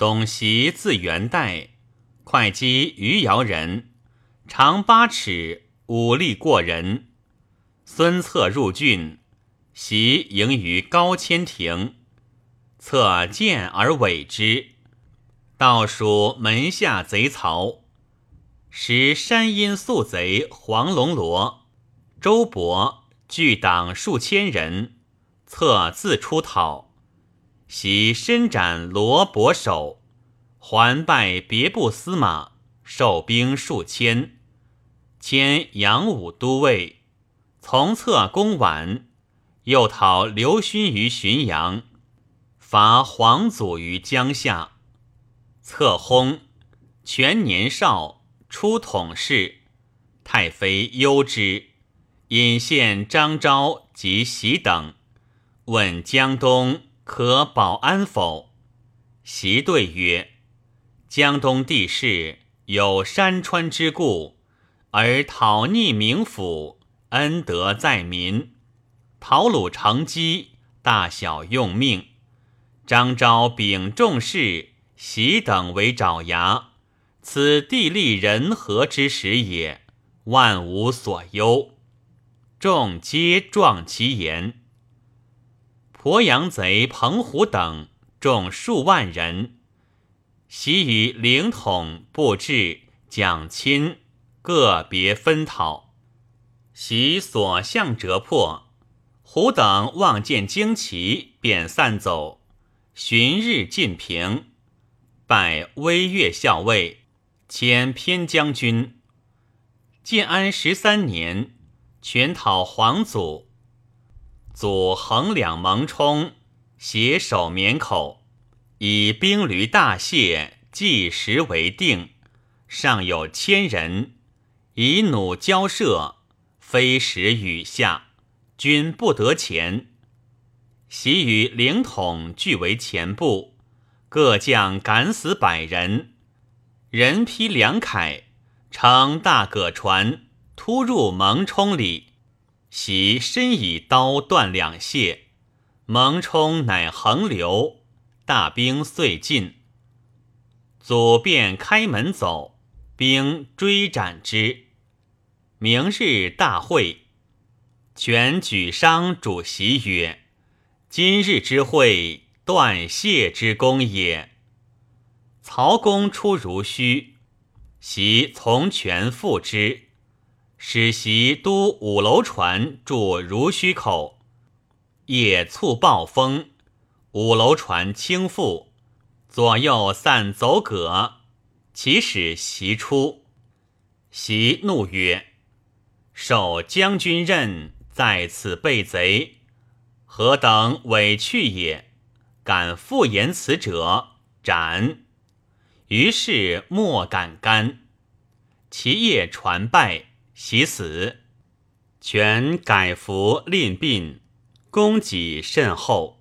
董袭字元代，会稽余姚人，长八尺，武力过人。孙策入郡，袭迎于高千亭，策见而委之。道属门下贼曹，时山阴宿贼黄龙罗、周勃聚党数千人，策自出讨，袭伸展罗伯守，还拜别部司马，受兵数千，迁扬武都尉。从策攻宛，又讨刘勋于浔阳，伐黄祖于江夏。策薨，全年少，出统事。太妃忧之，引献张昭及袭等，问江东可保安否？袭对曰：“江东地势有山川之故，而讨逆名府。”恩德在民，讨虏成机，大小用命。张昭秉众事，习等为爪牙，此地利人和之时也，万无所忧。众皆壮其言。鄱阳贼彭虎等众数万人，习与灵统、布置、蒋钦个别分讨。习所向折破，虎等望见旌旗，便散走。旬日进平，拜威岳校尉，迁偏将军。建安十三年，全讨皇祖，左横两蒙冲，携手绵口，以兵驴大卸，计时为定，尚有千人，以弩交射。飞石雨下，军不得前。习与灵统俱为前部，各将敢死百人，人披两铠，乘大葛船，突入蒙冲里。袭身以刀断两械，蒙冲乃横流，大兵遂尽。祖便开门走，兵追斩之。明日大会，权举商主席曰：“今日之会，断谢之功也。”曹公出如须，袭从权复之，使袭都五楼船驻如须口。夜促暴风，五楼船倾覆，左右散走葛，其使袭出，袭怒曰。受将军任，在此被贼，何等委屈也！敢复言此者，斩！于是莫敢干。其夜传败，喜死。全改服令病，功绩甚厚。